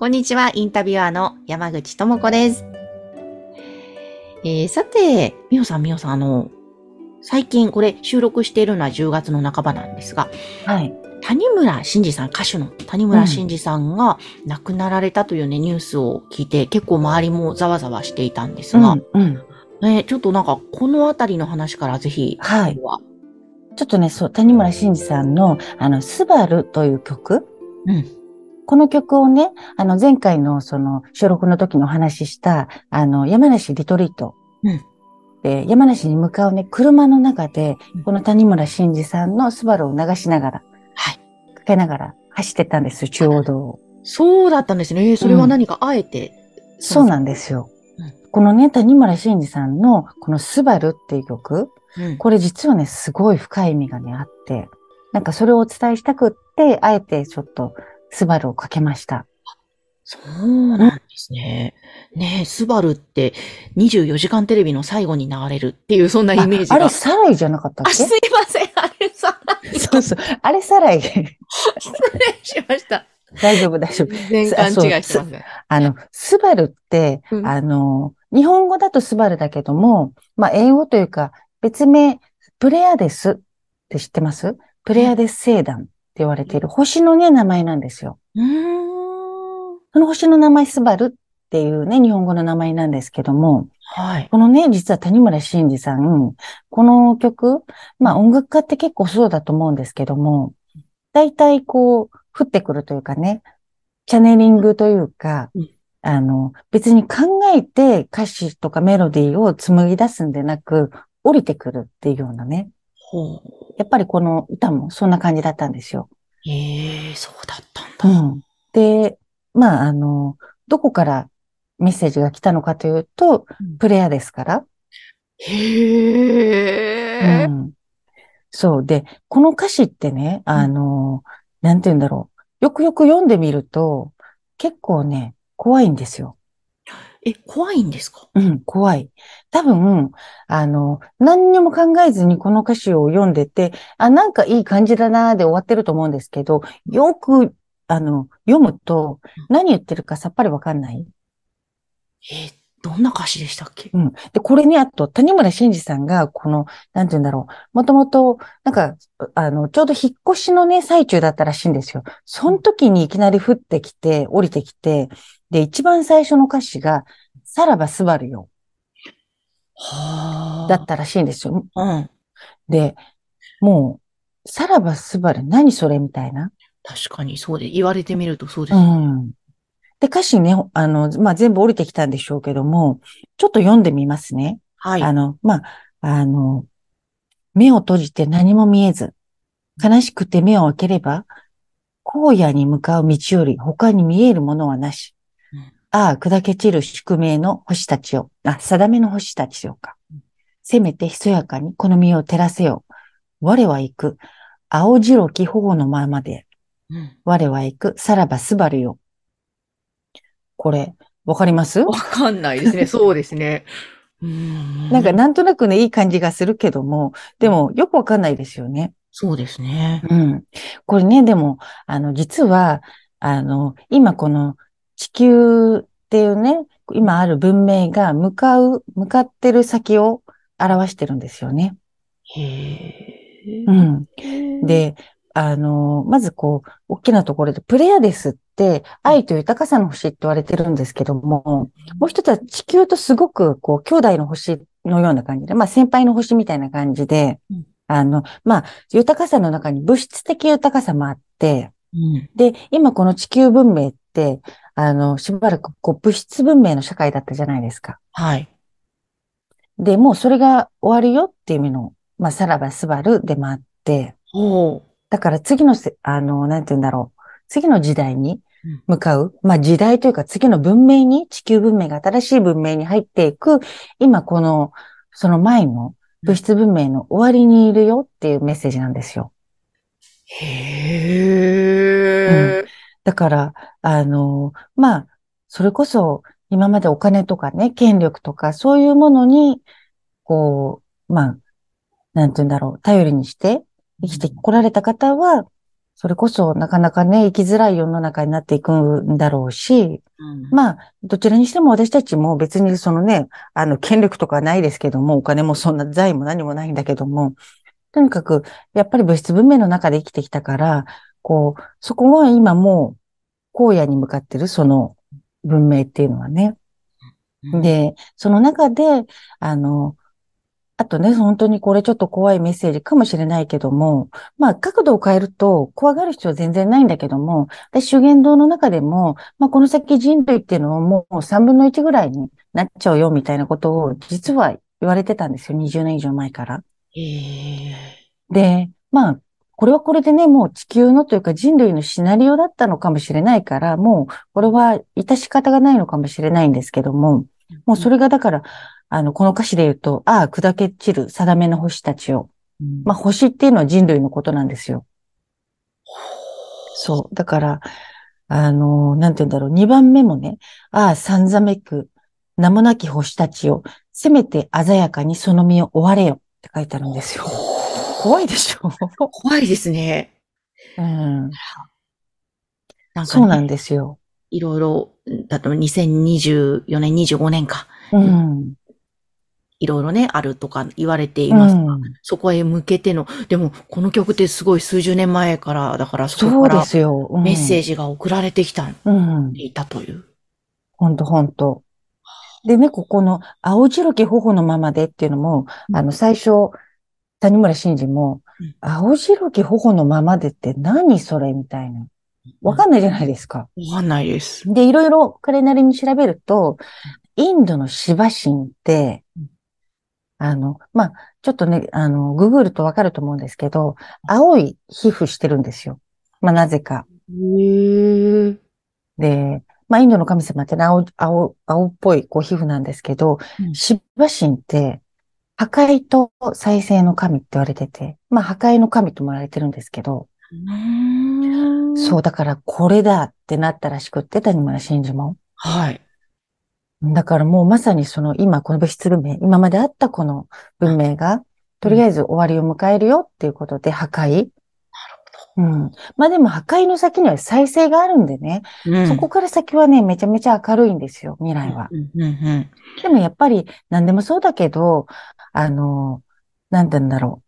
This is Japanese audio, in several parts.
こんにちは、インタビュアーの山口智子です。えー、さて、みおさん、みおさん、あの、最近これ収録しているのは10月の半ばなんですが、はい。谷村新司さん、歌手の谷村新司さんが亡くなられたというね、ニュースを聞いて、結構周りもざわざわしていたんですが、うんうん。ね、ちょっとなんか、このあたりの話からぜひ、はい。ちょっとねそう谷村新司さんのあのスバルという曲うん、この曲をね、あの前回のその収録の時にお話しした、あの山梨リトリート。うんで山梨に向かうね、車の中でうん、この谷村新司さんのスバルを流しながら、はい。かけながら走ってたんですよ、中央道を。そうだったんですね。えーそれは何かあえて、そうなんですようん。このね、谷村新司さんのこのスバルっていう曲、うんこれ実はね、すごい深い意味がね、あって、なんかそれをお伝えしたくって、あえてちょっとスバルをかけました。そうなんですね。ねえ、スバルって24時間テレビの最後に流れるっていう、そんなイメージが。ああれ、サライじゃなかったっあ、けすいません。あれさ、そうそう。あれ、サライ。失礼しました。大丈夫、大丈夫。全然勘違いしてますね。あの、スバルって、うんあの、日本語だとスバルだけども、まあ、英語というか、別名、プレアデスって知ってます？プレアデス星団言われている星のね、名前なんですよ。うーん。その星の名前、スバルっていうね、日本語の名前なんですけども、はい。このね、実は谷村新司さん、この曲、まあ音楽家って結構そうだと思うんですけども、大体こう、降ってくるというかね、チャネリングというかうん、あの、別に考えて歌詞とかメロディーを紡ぎ出すんでなく、降りてくるっていうようなね。ほう。やっぱりこの歌もそんな感じだったんですよ。ええそうだったんだ。うん。で、まあ、あの、どこからメッセージが来たのかというとうん、プレアですから。へえ、うん。そう。で、この歌詞ってね、あの、なんて言うんだろう。よくよく読んでみると、結構ね、怖いんですよ。え、怖いんですか？うん、怖い。多分、あの、何にも考えずにこの歌詞を読んでて、あ、なんかいい感じだなーで終わってると思うんですけど、よく、あの、読むと、何言ってるかさっぱりわかんない？え、どんな歌詞でしたっけ？うん。で、これね、あと、谷村新司さんが、この、なんて言うんだろう。もともと、なんか、あの、ちょうど引っ越しのね、最中だったらしいんですよ。その時にいきなり降ってきて、降りてきて、で、一番最初の歌詞が、さらばすばるよ、はあ。だったらしいんですよ。うん。で、もう、さらばすばる、何それみたいな。確かにそうで、言われてみるとそうです。うん。で、歌詞ね、あの、まあ、全部降りてきたんでしょうけども、ちょっと読んでみますね。はい。あの、まあ、あの、目を閉じて何も見えず、悲しくて目を開ければ、荒野に向かう道より他に見えるものはなし。うんああ、砕け散る宿命の星たちよ。あ、定めの星たちよかうん。せめてひそやかにこの身を照らせよ。我は行く。青白き頬のままで。うん我は行く。さらばすばるよ。これ、わかります？わかんないですね。そうですね。うん。なんか、なんとなくね、いい感じがするけども、でも、よくわかんないですよね。そうですね。うん。これね、でも、あの、実は、あの、今この地球っていうね、今ある文明が向かう、向かってる先を表してるんですよね。へえ。うん。うん、で、あの、まずこう、大きなところで、プレアデスって愛と豊かさの星って言われてるんですけども、もう一つは地球とすごくこう、兄弟の星のような感じで、まあ先輩の星みたいな感じでうん、あの、まあ、豊かさの中に物質的豊かさもあって、うん。で、今この地球文明って、あの、しばらくこう物質文明の社会だったじゃないですか。はい。で、もうそれが終わるよっていう意味の、まあ、さらばすばるでもあって。だから次のせ、あの、なんて言うんだろう。次の時代に、向かう、まあ時代というか次の文明に、地球文明が新しい文明に入っていく、今この、その前の物質文明の終わりにいるよっていうメッセージなんですよ。へー。だから、あの、まあ、それこそ今までお金とかね、権力とかそういうものに、こう、まあ、なんて言うんだろう、頼りにして生きてこられた方は、それこそなかなかね、生きづらい世の中になっていくんだろうし、うん。まあ、どちらにしても私たちも別にそのね、あの、権力とかはないですけども、お金もそんな財も何もないんだけども、とにかく、やっぱり物質文明の中で生きてきたから、こう、そこは今もう、荒野に向かってる、その文明っていうのはね。うん。で、その中で、あの、あとね、本当にこれちょっと怖いメッセージかもしれないけども、まあ角度を変えると怖がる必要は全然ないんだけども、で修験道の中でも、まあこの先人類っていうのはもう3分の1ぐらいになっちゃうよみたいなことを実は言われてたんですよ。20年以上前から。で、まあ、これはこれでね、もう地球のというか人類のシナリオだったのかもしれないから、もうこれは致し方がないのかもしれないんですけども、もうそれがだから、あの、この歌詞で言うと、ああ、砕け散る定めの星たちを。うんまあ、星っていうのは人類のことなんですよ。そう。だから、あの、なんて言うんだろう。二番目もね、ああ、さんざめく、名もなき星たちを、せめて鮮やかにその身を追われよって書いてあるんですよ。怖いでしょ？怖いですね。うん。なんかそうなんね、ですよ。いろいろ、だと2024年、25年か。うん。いろいろね、あるとか言われていますが、うんそこへ向けての、でも、この曲ってすごい数十年前から、だからそそうでこからメッセージが送られてきた、うん。いたという。ほんとほんと。でね、ここの青白き頬のままでっていうのも、うんあの、最初、谷村新司もうん、青白き頬のままでって何それみたいな。わかんないじゃないですか。わかんないです。で、いろいろ彼なりに調べると、インドのシバ神ってうん、あの、まあ、ちょっとね、あの、ググるとわかると思うんですけど、青い皮膚してるんですよ。まあ、なぜか。で、まあ、インドの神様ってね青、青、青っぽいこう皮膚なんですけど、うんシバ神って、破壊と再生の神って言われてて、まあ、破壊の神とも言われてるんですけど、そう、だからこれだってなったらしくって、谷村新司も。はい。だからもうまさにその今この物質文明、今まであったこの文明が、とりあえず終わりを迎えるよっていうことで破壊。うん。まあでも破壊の先には再生があるんでね、うん。そこから先はね、めちゃめちゃ明るいんですよ、未来は。うんうんうんでもやっぱり何でもそうだけど、あの、なんて言うんだろ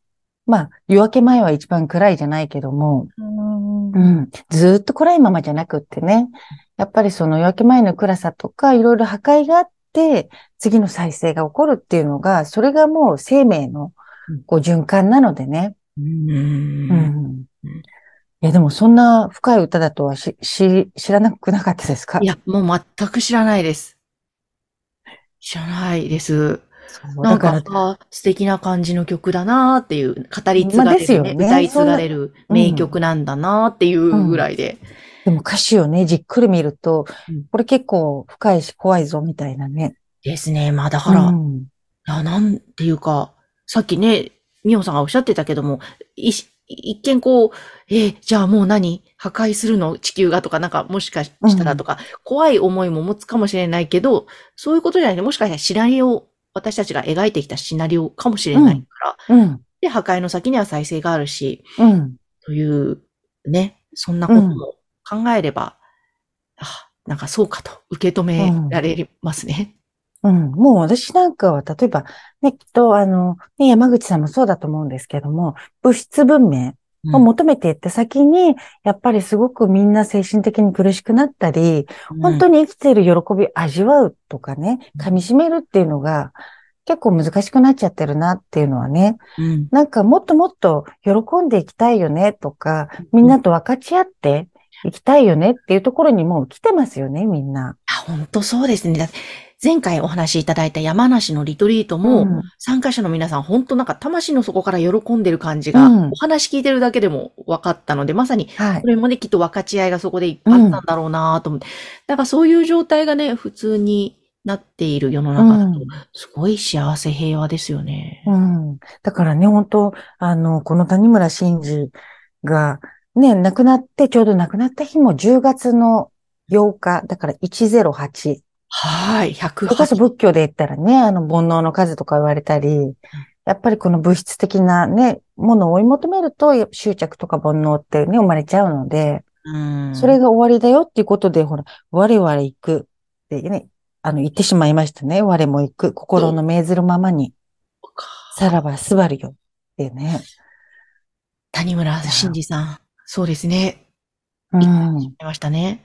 う。まあ、夜明け前は一番暗いじゃないけども、うん、ずーっと暗いままじゃなくってね、やっぱりその夜明け前の暗さとか、いろいろ破壊があって、次の再生が起こるっていうのが、それがもう生命のうんこう循環なのでね。うんうん。いや、でもそんな深い歌だとはし、し、知らなくなかったですか？いや、もう全く知らないです。知らないです。なんか、あ素敵な感じの曲だなーっていう、語り継まあがれる、ねですよね歌い継がれる名曲なんだなーっていうぐらいで。でも歌詞をね、じっくり見るとうん、これ結構深いし怖いぞみたいなね。ですね。まあだから、いうんや、なんていうか、さっきね、ミオさんがおっしゃってたけども、一見こう、えーじゃあもう何？破壊するの？地球が？とか、なんかもしかしたらとか、怖い思いも持つかもしれないけど、そういうことじゃなくて、もしかしたらシナリオ、私たちが描いてきたシナリオかもしれないから、うん。で、破壊の先には再生があるし、うん。という、ね、そんなことも考えれば、あ、なんかそうかと受け止められますね。うん。もう私なんかは、例えば、ね、きっと、あの、ね、山口さんもそうだと思うんですけども、物質文明を求めていった先に、やっぱりすごくみんな精神的に苦しくなったり、本当に、に生きている喜びを味わうとかね、噛み締めるっていうのが、結構難しくなっちゃってるなっていうのはね、うん。なんかもっともっと喜んでいきたいよねとか、みんなと分かち合っていきたいよねっていうところにもう来てますよね、みんな。あ、本当そうですね。前回お話しいただいた山梨のリトリートも、うん参加者の皆さん、本当なんか魂の底から喜んでる感じが、うんお話聞いてるだけでも分かったので、まさに、はいこ。れもね、きっと分かち合いがそこでいっぱいあったんだろうなと思って。だからそういう状態がね、普通になっている世の中だと、うんすごい幸せ平和ですよね。うん。だからね、本当あの、この谷村新司が、ね、亡くなって、ちょうど亡くなった日も10月の8日、だから108。はい、それこ108。そ仏教で言ったらね、あの、煩悩の数とか言われたり、やっぱりこの物質的なね、ものを追い求めると、執着とか煩悩ってね、生まれちゃうので、うんそれが終わりだよっていうことで、ほら、我々行くってね、あの、言ってしまいましたね。我も行く。心の命ずるままに、さらばすばるよってね。谷村新司さん。そうですね。うん。ましたね。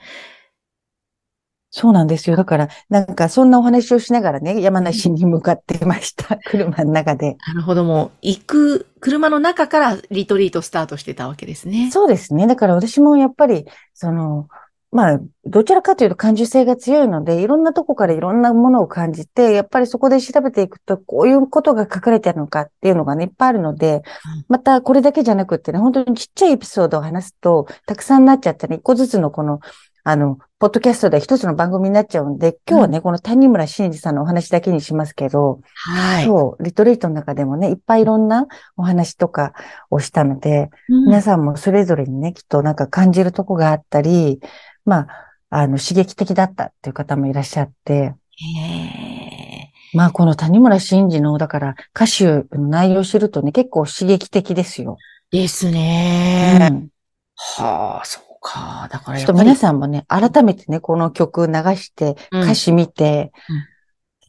そうなんですよ。だから、なんかそんなお話をしながらね、山梨に向かってました。車の中で。なるほど、もう、行く、車の中からリトリートスタートしてたわけですね。そうですね。だから私もやっぱり、その、まあ、どちらかというと感受性が強いので、いろんなとこからいろんなものを感じて、やっぱりそこで調べていくと、こういうことが書かれてあるのかっていうのがね、いっぱいあるので、またこれだけじゃなくってね、本当にちっちゃいエピソードを話すと、たくさんなっちゃってね、一個ずつのこの、あの、ポッドキャストで一つの番組になっちゃうんで、今日はね、この谷村新司さんのお話だけにしますけど、はい。そう、リトリートの中でもね、いっぱいいろんなお話とかをしたので、うん。皆さんもそれぞれにね、きっとなんか感じるとこがあったり、まあ、あの、刺激的だったっていう方もいらっしゃって、へまあ、この谷村新司の、だから歌詞の内容を知るとね、結構刺激的ですよ。ーですうね。ん。はあ、そうか。だからちょっと。皆さんもね、改めてね、この曲流して、うん歌詞見て、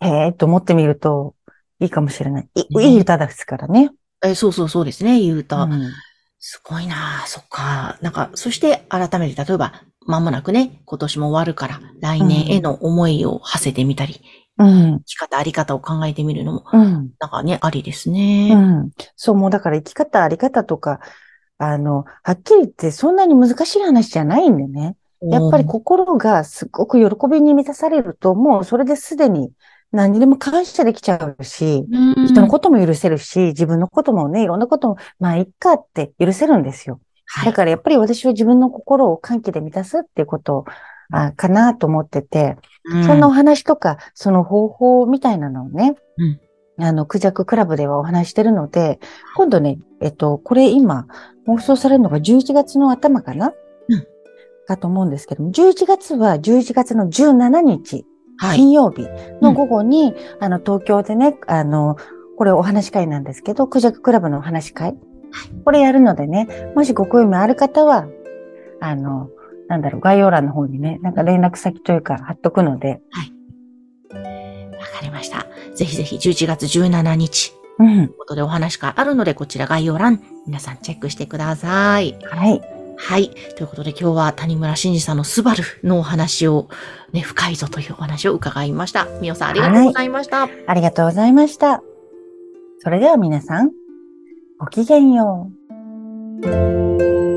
へえと思ってみるといいかもしれない。いねいい歌ですからね。えそうそうそうですね、言うた。うんすごいなあそっか。なんか、そして改めて、例えば、間もなくね、今年も終わるから、来年への思いを馳せてみたり、うん。生き方、あり方を考えてみるのも、うん。なんかね、ありですうね。ん。そう、もうだから生き方、あり方とか、あの、はっきり言ってそんなに難しい話じゃないんでね。やっぱり心がすごく喜びに満たされると、もうそれですでに何にでも感謝できちゃうし、うん、人のことも許せるし、自分のこともね、いろんなことも、まあ、いっかって許せるんですよ。はい。だからやっぱり私は自分の心を歓喜で満たすっていうことあかなと思ってて、うん。そんなお話とか、その方法みたいなのをね、うん。あの、クジャククラブではお話ししてるので、今度ね、えっと、これ今、放送されるのが11月の頭かな、うん。かと思うんですけども、11月は11月の17日、はい。金曜日の午後に、あの、東京でね、あの、これお話し会なんですけど、クジャククラブのお話し会。これやるのでね、もしご興味ある方は、あの、なんだろう、概要欄の方にね、なんか連絡先というか貼っとくので、わかりました。ぜひぜひ11月17日、うん。ということでお話があるので、こちら概要欄、皆さんチェックしてください。はい。はい。ということで今日は谷村新司さんのスバルのお話を、ね、深いぞというお話を伺いました。みおさんありがとうございました。ありがとうございました。それでは皆さん、ごきげんよう。